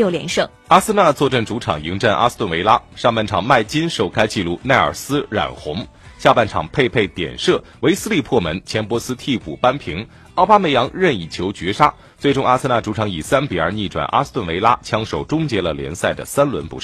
六连胜。阿森纳坐镇主场迎战阿斯顿维拉，上半场麦金首开纪录，奈尔斯染红；下半场佩佩点射，维斯利破门，钱伯斯替补扳平，奥巴梅扬任意球绝杀。最终，阿森纳主场以三比二逆转阿斯顿维拉，枪手终结了联赛的三轮不胜。